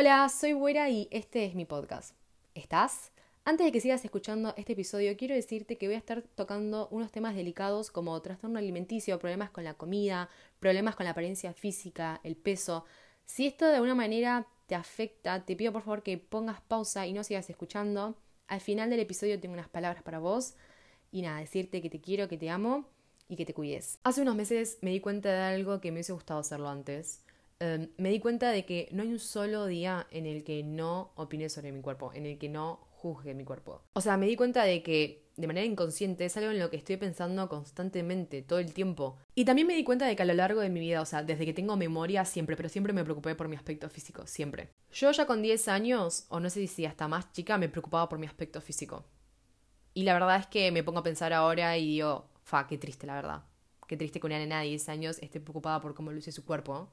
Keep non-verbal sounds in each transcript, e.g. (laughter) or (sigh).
Hola, soy Buera y este es mi podcast. ¿Estás? Antes de que sigas escuchando este episodio, quiero decirte que voy a estar tocando unos temas delicados como trastorno alimenticio, problemas con la comida, problemas con la apariencia física, el peso. Si esto de alguna manera te afecta, te pido por favor que pongas pausa y no sigas escuchando. Al final del episodio tengo unas palabras para vos y nada, decirte que te quiero, que te amo y que te cuides. Hace unos meses me di cuenta de algo que me hubiese gustado hacerlo antes. Em, me di cuenta de que no hay un solo día en el que no opine sobre mi cuerpo, en el que no juzgue mi cuerpo. O sea, me di cuenta de que de manera inconsciente es algo en lo que estoy pensando constantemente, todo el tiempo. Y también me di cuenta de que a lo largo de mi vida, o sea, desde que tengo memoria siempre, pero siempre me preocupé por mi aspecto físico, siempre. Yo ya con 10 años, o no sé si hasta más chica, me preocupaba por mi aspecto físico. Y la verdad es que me pongo a pensar ahora y digo, fa, qué triste la verdad. Qué triste que una nena de 10 años esté preocupada por cómo luce su cuerpo.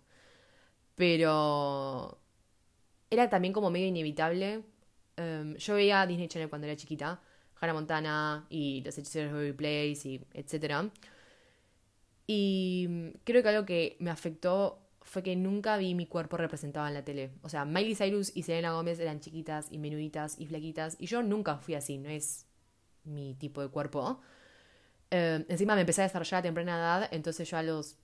Pero era también como medio inevitable. Em, yo veía Disney Channel cuando era chiquita, Hannah Montana y Los Hechiceros de Baby Place y etc. Y creo que algo que me afectó fue que nunca vi mi cuerpo representado en la tele. O sea, Miley Cyrus y Selena Gómez eran chiquitas y menuditas y flaquitas y yo nunca fui así, no es mi tipo de cuerpo. Em, encima me empecé a desarrollar a temprana edad, entonces yo a los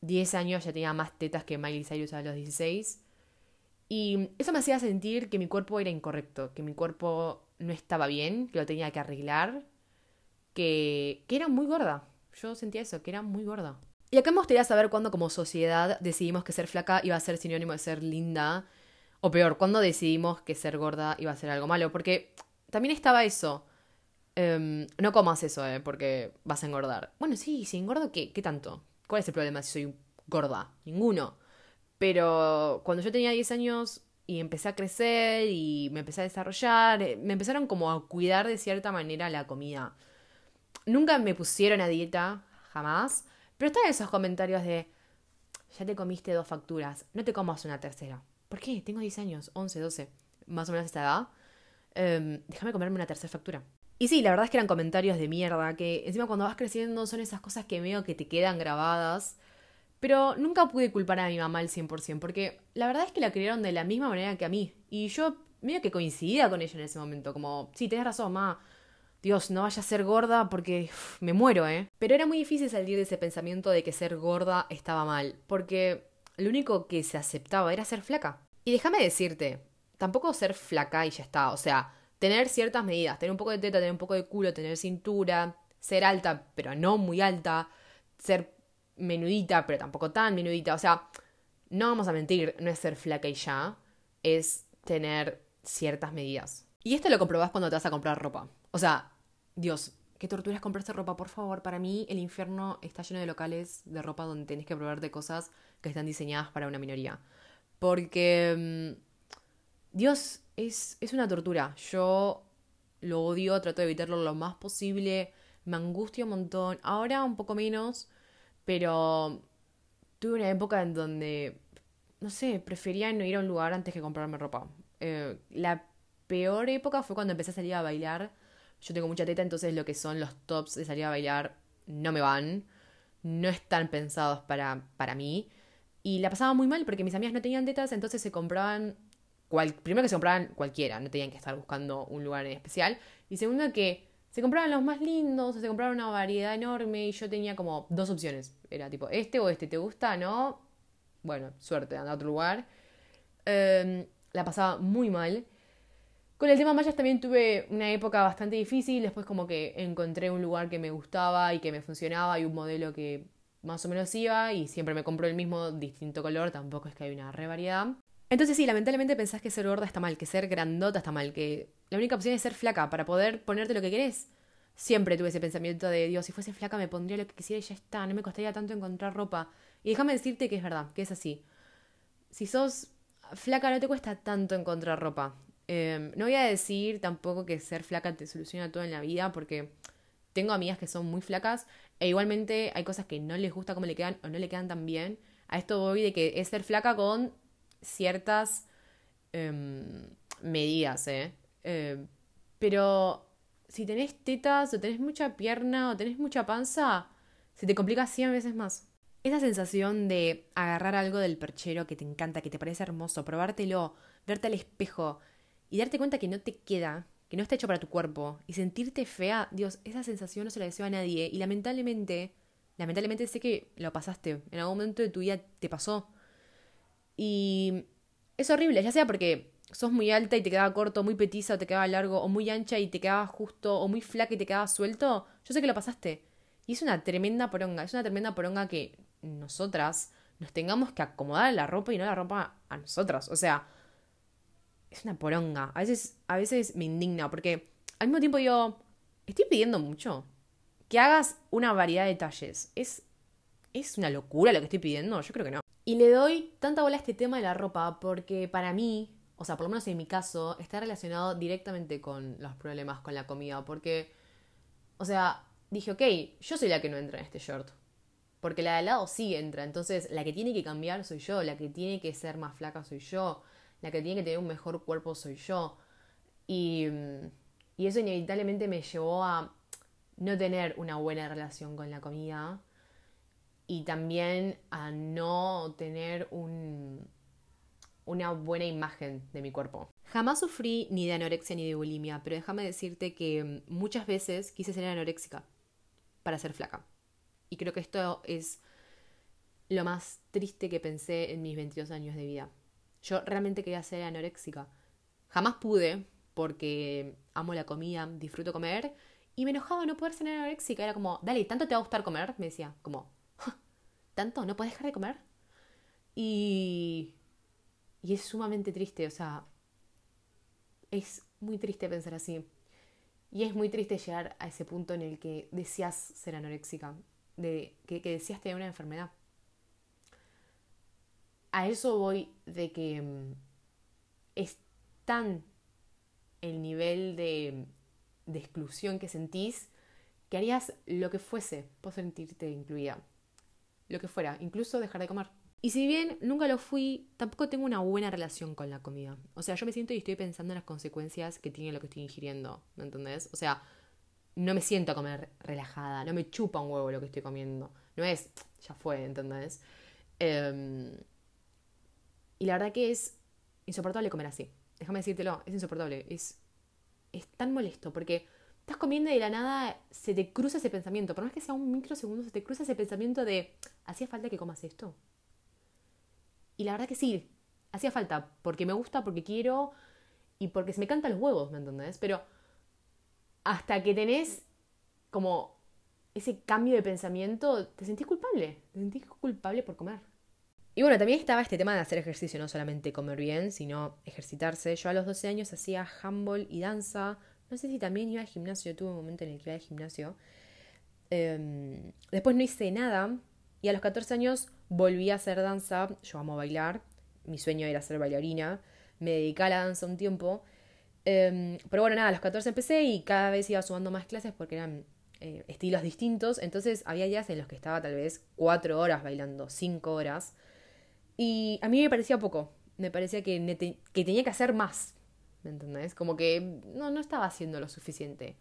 10 años ya tenía más tetas que Miley Cyrus a los 16. Y eso me hacía sentir que mi cuerpo era incorrecto, que mi cuerpo no estaba bien, que lo tenía que arreglar, que, que era muy gorda. Yo sentía eso, que era muy gorda. Y acá me gustaría saber cuándo como sociedad decidimos que ser flaca iba a ser sinónimo de ser linda. O peor, cuándo decidimos que ser gorda iba a ser algo malo. Porque también estaba eso. Em, no comas eso, eh, porque vas a engordar. Bueno, sí, si engordo, ¿qué? ¿Qué tanto? ¿Cuál es el problema si soy gorda? Ninguno. Pero cuando yo tenía 10 años y empecé a crecer y me empecé a desarrollar, eh, me empezaron como a cuidar de cierta manera la comida. Nunca me pusieron a dieta, jamás. Pero están esos comentarios de, ya te comiste dos facturas, no te comas una tercera. ¿Por qué? Tengo 10 años, 11, 12, más o menos esta edad. Em, déjame comerme una tercera factura. Y sí, la verdad es que eran comentarios de mierda, que encima cuando vas creciendo son esas cosas que veo que te quedan grabadas. Pero nunca pude culpar a mi mamá al 100%, porque la verdad es que la criaron de la misma manera que a mí. Y yo medio que coincidía con ella en ese momento, como, sí, tenés razón, mamá. Dios, no vaya a ser gorda porque me muero, ¿eh? Pero era muy difícil salir de ese pensamiento de que ser gorda estaba mal, porque lo único que se aceptaba era ser flaca. Y déjame decirte, tampoco ser flaca y ya está, o sea, tener ciertas medidas, tener un poco de teta, tener un poco de culo, tener cintura, ser alta, pero no muy alta, ser menudita, pero tampoco tan menudita. O sea, no vamos a mentir, no es ser flaca y ya, es tener ciertas medidas. Y esto lo comprobás cuando te vas a comprar ropa. O sea, Dios, qué tortura es comprarse ropa, por favor. Para mí, el infierno está lleno de locales de ropa donde tenés que probar de cosas que están diseñadas para una minoría. Porque. Mm, Dios, es, es una tortura. Yo lo odio, trato de evitarlo lo más posible. Me angustia un montón. Ahora un poco menos, pero tuve una época en donde, no sé, prefería no ir a un lugar antes que comprarme ropa. Eh, la peor época fue cuando empecé a salir a bailar. Yo tengo mucha teta, entonces lo que son los tops de salir a bailar no me van. No están pensados para, para mí. Y la pasaba muy mal porque mis amigas no tenían tetas, entonces se compraban primero que se compraban cualquiera, no tenían que estar buscando un lugar en especial. Y segundo que se compraban los más lindos, o se compraban una variedad enorme y yo tenía como dos opciones. Era tipo, este o este, ¿te gusta? ¿No? Bueno, suerte, anda a otro lugar. Em, la pasaba muy mal. Con el tema mallas también tuve una época bastante difícil, después como que encontré un lugar que me gustaba y que me funcionaba y un modelo que más o menos iba y siempre me compro el mismo distinto color, tampoco es que hay una re variedad. Entonces sí, lamentablemente pensás que ser gorda está mal, que ser grandota está mal, que la única opción es ser flaca para poder ponerte lo que querés. Siempre tuve ese pensamiento de Dios, si fuese flaca me pondría lo que quisiera y ya está, no me costaría tanto encontrar ropa. Y déjame decirte que es verdad, que es así. Si sos flaca no te cuesta tanto encontrar ropa. Em, no voy a decir tampoco que ser flaca te soluciona todo en la vida, porque tengo amigas que son muy flacas e igualmente hay cosas que no les gusta cómo le quedan o no le quedan tan bien. A esto voy de que es ser flaca con ciertas em, medidas, ¿eh? ¿eh? Pero si tenés tetas o tenés mucha pierna o tenés mucha panza, se te complica 100 veces más. Esa sensación de agarrar algo del perchero que te encanta, que te parece hermoso, probártelo, verte al espejo y darte cuenta que no te queda, que no está hecho para tu cuerpo y sentirte fea, Dios, esa sensación no se la deseo a nadie y lamentablemente, lamentablemente sé que lo pasaste, en algún momento de tu vida te pasó. Y es horrible, ya sea porque sos muy alta y te quedaba corto, muy petiza o te quedaba largo, o muy ancha y te quedaba justo, o muy flaca y te quedaba suelto, yo sé que lo pasaste. Y es una tremenda poronga, es una tremenda poronga que nosotras nos tengamos que acomodar la ropa y no la ropa a nosotras. O sea, es una poronga. A veces, a veces me indigna porque al mismo tiempo yo estoy pidiendo mucho. Que hagas una variedad de talles. ¿Es, ¿Es una locura lo que estoy pidiendo? Yo creo que no. Y le doy tanta bola a este tema de la ropa porque para mí, o sea, por lo menos en mi caso, está relacionado directamente con los problemas con la comida. Porque, o sea, dije, ok, yo soy la que no entra en este short. Porque la de al lado sí entra. Entonces, la que tiene que cambiar soy yo. La que tiene que ser más flaca soy yo la que tiene que tener un mejor cuerpo soy yo. Y, y eso inevitablemente me llevó a no tener una buena relación con la comida y también a no tener un, una buena imagen de mi cuerpo. Jamás sufrí ni de anorexia ni de bulimia, pero déjame decirte que muchas veces quise ser anoréxica para ser flaca. Y creo que esto es lo más triste que pensé en mis 22 años de vida. Yo realmente quería ser anoréxica. Jamás pude porque amo la comida, disfruto comer y me enojaba no poder ser anoréxica. Era como, dale, ¿tanto te va a gustar comer? Me decía, como, ¿tanto? ¿No puedes dejar de comer? Y, y es sumamente triste, o sea, es muy triste pensar así. Y es muy triste llegar a ese punto en el que deseas ser anoréxica, de que, que deseas tener una enfermedad a eso voy de que mm, es tan el nivel de, de exclusión que sentís que harías lo que fuese por sentirte incluida. Lo que fuera, incluso dejar de comer. Y si bien nunca lo fui, tampoco tengo una buena relación con la comida. O sea, yo me siento y estoy pensando en las consecuencias que tiene lo que estoy ingiriendo, ¿me entendés? O sea, no me siento a comer relajada, no me chupa un huevo lo que estoy comiendo. No es, ya fue, ¿entendés? Eh, y la verdad que es insoportable comer así. Déjame decírtelo, es insoportable. Es, es tan molesto porque estás comiendo y de la nada se te cruza ese pensamiento. Por más que sea un microsegundo, se te cruza ese pensamiento de, ¿hacía falta que comas esto? Y la verdad que sí, hacía falta. Porque me gusta, porque quiero y porque se me cantan los huevos, ¿me entendés? Pero hasta que tenés como ese cambio de pensamiento, te sentís culpable. Te sentís culpable por comer. Y bueno, también estaba este tema de hacer ejercicio, no solamente comer bien, sino ejercitarse. Yo a los 12 años hacía handball y danza. No sé si también iba al gimnasio, tuve un momento en el que iba al gimnasio. Em, después no hice nada y a los 14 años volví a hacer danza. Yo amo bailar, mi sueño era ser bailarina. Me dediqué a la danza un tiempo. Em, pero bueno, nada, a los 14 empecé y cada vez iba sumando más clases porque eran eh, estilos distintos. Entonces había días en los que estaba tal vez 4 horas bailando, 5 horas. Y a mí me parecía poco. Me parecía que, que tenía que hacer más. ¿Me entendés? Como que no, no estaba haciendo lo suficiente.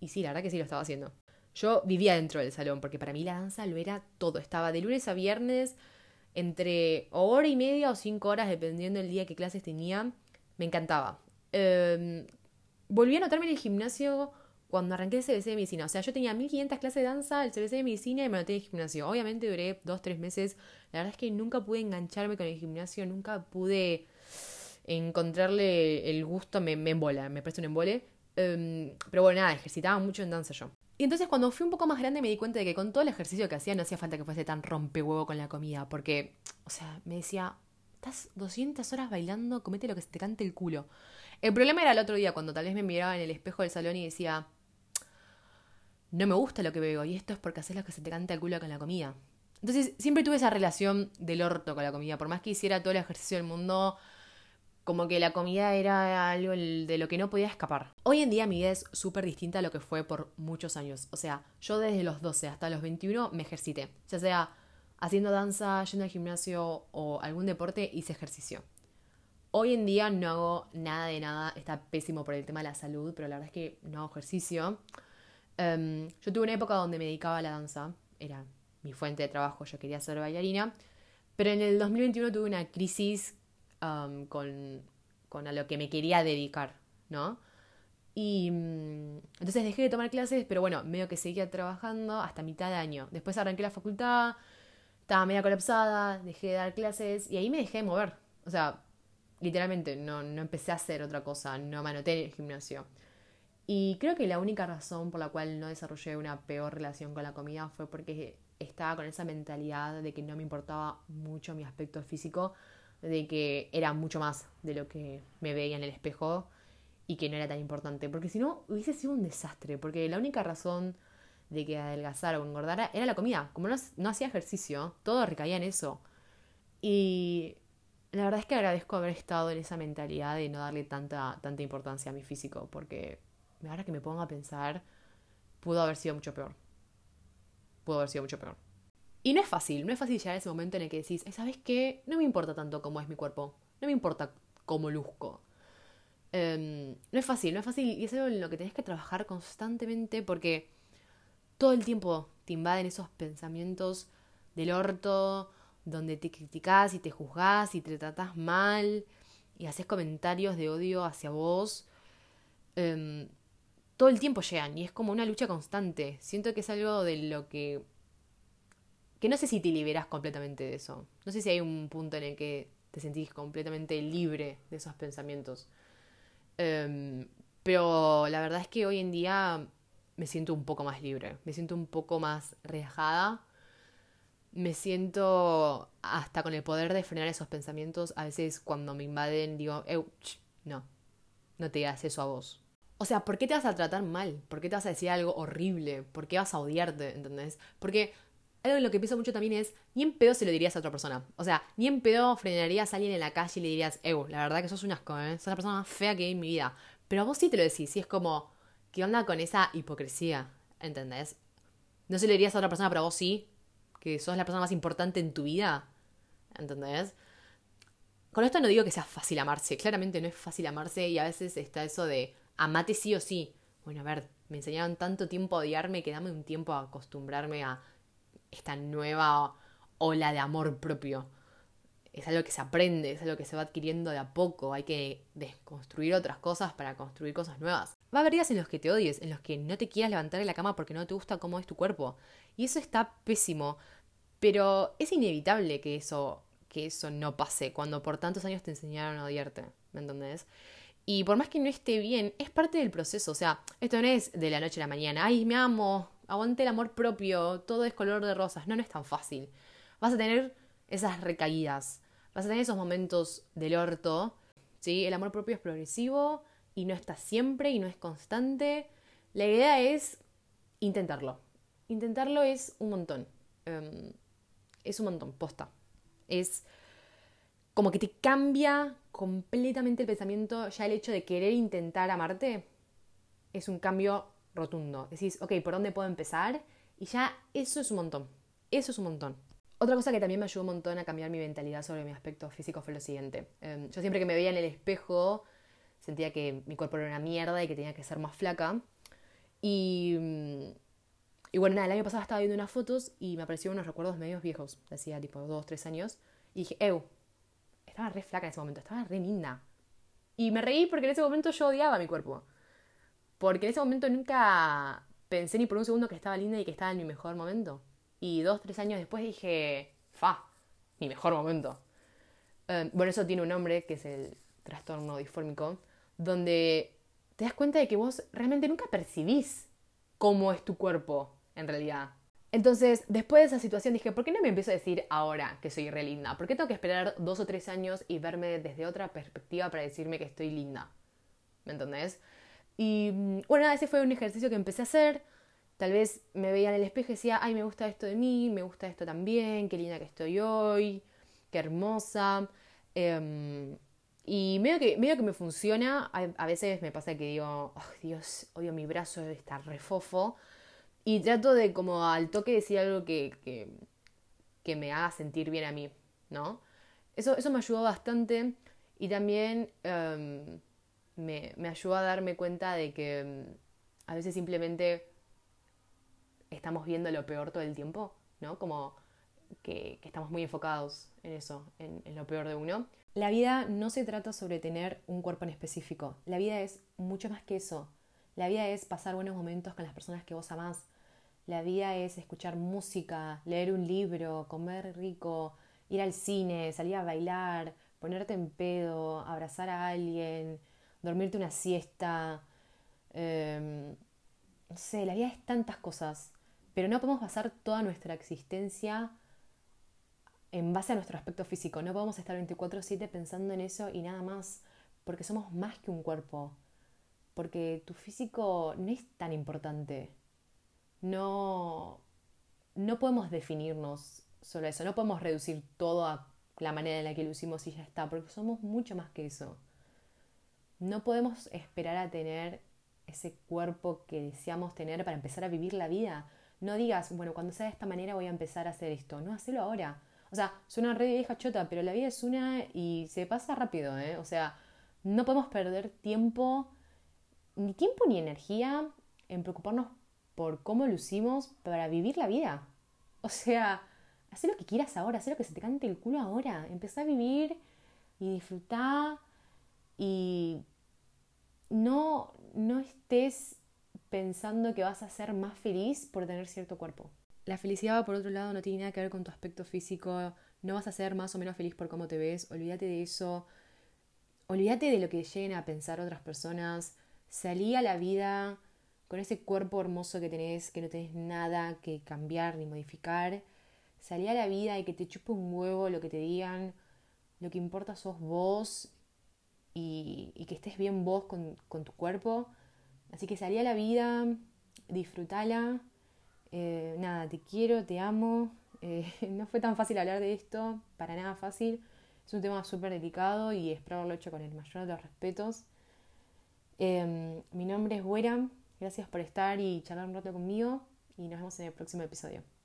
Y sí, la verdad que sí lo estaba haciendo. Yo vivía dentro del salón, porque para mí la danza lo era todo. Estaba de lunes a viernes, entre hora y media o cinco horas, dependiendo del día que clases tenía. Me encantaba. Em, volví a notarme en el gimnasio cuando arranqué el CBC de medicina. O sea, yo tenía 1500 clases de danza, el CBC de medicina y me anoté en el gimnasio. Obviamente duré dos, tres meses. La verdad es que nunca pude engancharme con el gimnasio, nunca pude encontrarle el gusto, me, me embola, me presta un embole. Em, pero bueno, nada, ejercitaba mucho en danza yo. Y entonces cuando fui un poco más grande me di cuenta de que con todo el ejercicio que hacía no hacía falta que fuese tan rompehuevo con la comida, porque, o sea, me decía, estás 200 horas bailando, comete lo que se te cante el culo. El problema era el otro día, cuando tal vez me miraba en el espejo del salón y decía, no me gusta lo que veo y esto es porque haces lo que se te canta el culo con la comida. Entonces siempre tuve esa relación del orto con la comida, por más que hiciera todo el ejercicio del mundo, como que la comida era algo de lo que no podía escapar. Hoy en día mi vida es súper distinta a lo que fue por muchos años. O sea, yo desde los 12 hasta los 21 me ejercité, ya sea haciendo danza, yendo al gimnasio o algún deporte, hice ejercicio. Hoy en día no hago nada de nada, está pésimo por el tema de la salud, pero la verdad es que no hago ejercicio. Em, yo tuve una época donde me dedicaba a la danza, era mi fuente de trabajo, yo quería ser bailarina, pero en el 2021 tuve una crisis con, con a lo que me quería dedicar, ¿no? Y mm, entonces dejé de tomar clases, pero bueno, medio que seguía trabajando hasta mitad de año. Después arranqué la facultad, estaba media colapsada, dejé de dar clases y ahí me dejé de mover. O sea, literalmente no, no empecé a hacer otra cosa, no me el gimnasio. Y creo que la única razón por la cual no desarrollé una peor relación con la comida fue porque estaba con esa mentalidad de que no me importaba mucho mi aspecto físico, de que era mucho más de lo que me veía en el espejo y que no era tan importante. Porque si no, hubiese sido un desastre. Porque la única razón de que adelgazara o engordara era la comida. Como no, no hacía ejercicio, todo recaía en eso. Y la verdad es que agradezco haber estado en esa mentalidad de no darle tanta, tanta importancia a mi físico. Porque ahora que me pongo a pensar, pudo haber sido mucho peor. Pudo haber sido mucho peor. Y no es fácil, no es fácil llegar a ese momento en el que decís, ¿sabes qué? No me importa tanto cómo es mi cuerpo. No me importa cómo luzco. Em, no es fácil, no es fácil y es algo en lo que tenés que trabajar constantemente porque todo el tiempo te invaden esos pensamientos del orto, donde te criticás y te juzgás y te tratás mal y haces comentarios de odio hacia vos. Em, todo el tiempo llegan y es como una lucha constante. Siento que es algo de lo que... que no sé si te liberas completamente de eso. No sé si hay un punto en el que te sentís completamente libre de esos pensamientos. Em, pero la verdad es que hoy en día me siento un poco más libre, me siento un poco más relajada, me siento hasta con el poder de frenar esos pensamientos. A veces cuando me invaden digo, no, no te digas eso a vos. O sea, ¿por qué te vas a tratar mal? ¿Por qué te vas a decir algo horrible? ¿Por qué vas a odiarte? ¿Entendés? Porque algo en lo que pienso mucho también es, ni en pedo se lo dirías a otra persona. O sea, ni en pedo frenarías a alguien en la calle y le dirías, Ew, la verdad que sos un asco, ¿eh? Sos la persona más fea que hay en mi vida. Pero a vos sí te lo decís, y es como, ¿qué onda con esa hipocresía? ¿Entendés? No se lo dirías a otra persona, pero a vos sí, que sos la persona más importante en tu vida. ¿Entendés? Con esto no digo que sea fácil amarse, claramente no es fácil amarse y a veces está eso de amate sí o sí. Bueno, a ver, me enseñaron tanto tiempo a odiarme que dame un tiempo a acostumbrarme a esta nueva ola de amor propio. Es algo que se aprende, es algo que se va adquiriendo de a poco. Hay que desconstruir otras cosas para construir cosas nuevas. Va a haber días en los que te odies, en los que no te quieras levantar de la cama porque no te gusta cómo es tu cuerpo. Y eso está pésimo. Pero es inevitable que eso, que eso no pase cuando por tantos años te enseñaron a odiarte. ¿Me entendés? Y por más que no esté bien, es parte del proceso. O sea, esto no es de la noche a la mañana. Ay, me amo, aguante el amor propio, todo es color de rosas. No, no es tan fácil. Vas a tener esas recaídas, vas a tener esos momentos del orto. ¿sí? El amor propio es progresivo y no está siempre y no es constante. La idea es intentarlo. Intentarlo es un montón. Em, es un montón, posta. Es como que te cambia completamente el pensamiento. Ya el hecho de querer intentar amarte es un cambio rotundo. Decís, ok, ¿por dónde puedo empezar? Y ya eso es un montón. Eso es un montón. Otra cosa que también me ayudó un montón a cambiar mi mentalidad sobre mi aspecto físico fue lo siguiente. Em, yo siempre que me veía en el espejo sentía que mi cuerpo era una mierda y que tenía que ser más flaca. Y, mm, bueno, nada, el año pasado estaba viendo unas fotos y me aparecieron unos recuerdos medios viejos. Hacía tipo dos, tres años. Y dije, ew, estaba re flaca en ese momento, estaba re linda. Y me reí porque en ese momento yo odiaba mi cuerpo. Porque en ese momento nunca pensé ni por un segundo que estaba linda y que estaba en mi mejor momento. Y dos, tres años después dije, fa, mi mejor momento. Em, bueno, eso tiene un nombre que es el trastorno disfórmico, donde te das cuenta de que vos realmente nunca percibís cómo es tu cuerpo en realidad. Entonces, después de esa situación dije, ¿por qué no me empiezo a decir ahora que soy re linda? ¿Por qué tengo que esperar dos o tres años y verme desde otra perspectiva para decirme que estoy linda? ¿Me entendés? Y mm, bueno, ese fue un ejercicio que empecé a hacer. Tal vez me veía en el espejo y decía, ay, me gusta esto de mí, me gusta esto también, qué linda que estoy hoy, qué hermosa. Em, y medio que, medio que me funciona. A, veces me pasa que digo, oh, Dios, odio mi brazo, está refofo. Y trato de como al toque decir algo que, que, que me haga sentir bien a mí, ¿no? Eso, eso me ayudó bastante. Y también em, me, me ayuda a darme cuenta de que mm, a veces simplemente estamos viendo lo peor todo el tiempo, ¿no? Como que, estamos muy enfocados en eso, en, lo peor de uno. La vida no se trata sobre tener un cuerpo en específico. La vida es mucho más que eso. La vida es pasar buenos momentos con las personas que vos amás. La vida es escuchar música, leer un libro, comer rico, ir al cine, salir a bailar, ponerte en pedo, abrazar a alguien, dormirte una siesta. Em, no sé, la vida es tantas cosas. Pero no podemos basar toda nuestra existencia en base a nuestro aspecto físico. No podemos estar 24/7 pensando en eso y nada más, porque somos más que un cuerpo. Porque tu físico no es tan importante. No, no podemos definirnos solo eso. No podemos reducir todo a la manera en la que lo hicimos y ya está, porque somos mucho más que eso. No podemos esperar a tener ese cuerpo que deseamos tener para empezar a vivir la vida. No digas, bueno, cuando sea de esta manera voy a empezar a hacer esto. No, hacelo ahora. O sea, suena re vieja chota, pero la vida es una y se pasa rápido, ¿eh? O sea, no podemos perder tiempo, ni tiempo ni energía en preocuparnos por cómo lucimos para vivir la vida. O sea, haz lo que quieras ahora, haz lo que se te cante el culo ahora. Empezá a vivir y disfrutar y no, no estés pensando que vas a ser más feliz por tener cierto cuerpo. La felicidad, por otro lado, no tiene nada que ver con tu aspecto físico, no vas a ser más o menos feliz por cómo te ves, olvídate de eso, olvídate de lo que lleguen a pensar otras personas, salí a la vida con ese cuerpo hermoso que tenés, que no tenés nada que cambiar ni modificar, salí a la vida y que te chupe un huevo lo que te digan, lo que importa sos vos y, que estés bien vos con, tu cuerpo. Así que salí a la vida, disfrútala. Eh, nada, te quiero, te amo. Eh, (laughs) no fue tan fácil hablar de esto, para nada fácil. Es un tema súper delicado y espero haberlo hecho con el mayor de los respetos. Em, mi nombre es Güera, gracias por estar y charlar un rato conmigo y nos vemos en el próximo episodio.